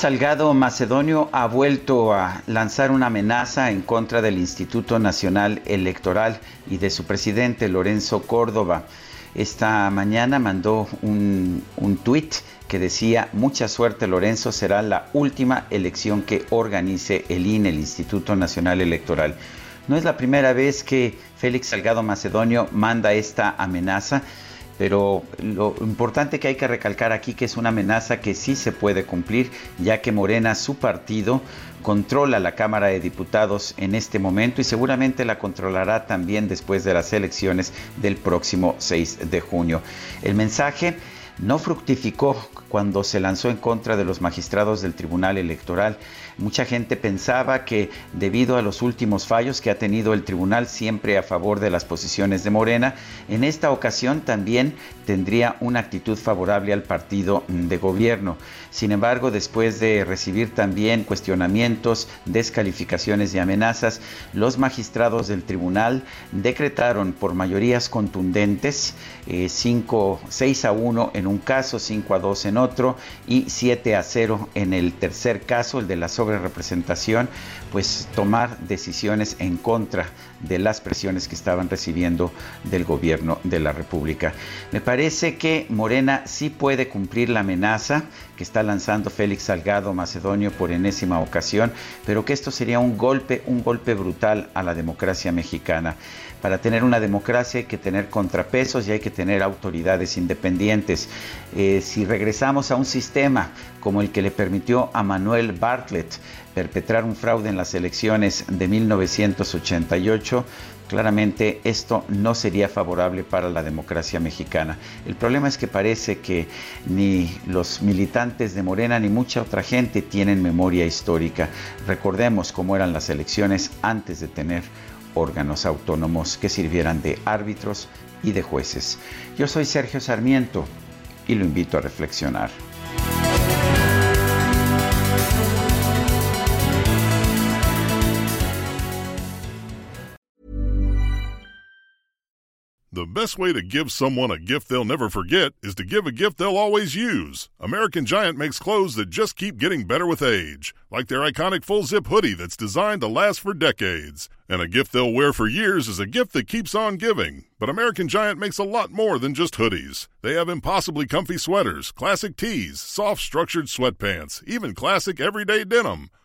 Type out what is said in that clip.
Salgado Macedonio ha vuelto a lanzar una amenaza en contra del Instituto Nacional Electoral y de su presidente Lorenzo Córdoba. Esta mañana mandó un, un tuit que decía, mucha suerte Lorenzo, será la última elección que organice el INE, el Instituto Nacional Electoral. No es la primera vez que Félix Salgado Macedonio manda esta amenaza, pero lo importante que hay que recalcar aquí que es una amenaza que sí se puede cumplir, ya que Morena, su partido, controla la Cámara de Diputados en este momento y seguramente la controlará también después de las elecciones del próximo 6 de junio. El mensaje no fructificó cuando se lanzó en contra de los magistrados del Tribunal Electoral. Mucha gente pensaba que debido a los últimos fallos que ha tenido el tribunal siempre a favor de las posiciones de Morena, en esta ocasión también tendría una actitud favorable al partido de gobierno. Sin embargo, después de recibir también cuestionamientos, descalificaciones y amenazas, los magistrados del tribunal decretaron por mayorías contundentes 5, 6 a 1 en un caso, 5 a 2 en otro y 7 a 0 en el tercer caso, el de la sobrerepresentación, pues tomar decisiones en contra de las presiones que estaban recibiendo del gobierno de la República. Me parece que Morena sí puede cumplir la amenaza que está lanzando Félix Salgado Macedonio por enésima ocasión, pero que esto sería un golpe, un golpe brutal a la democracia mexicana. Para tener una democracia hay que tener contrapesos y hay que tener autoridades independientes. Eh, si regresamos a un sistema como el que le permitió a Manuel Bartlett perpetrar un fraude en las elecciones de 1988, claramente esto no sería favorable para la democracia mexicana. El problema es que parece que ni los militantes de Morena ni mucha otra gente tienen memoria histórica. Recordemos cómo eran las elecciones antes de tener órganos autónomos que sirvieran de árbitros y de jueces. Yo soy Sergio Sarmiento y lo invito a reflexionar. The best way to give someone a gift they'll never forget is to give a gift they'll always use. American Giant makes clothes that just keep getting better with age, like their iconic full zip hoodie that's designed to last for decades. And a gift they'll wear for years is a gift that keeps on giving. But American Giant makes a lot more than just hoodies. They have impossibly comfy sweaters, classic tees, soft structured sweatpants, even classic everyday denim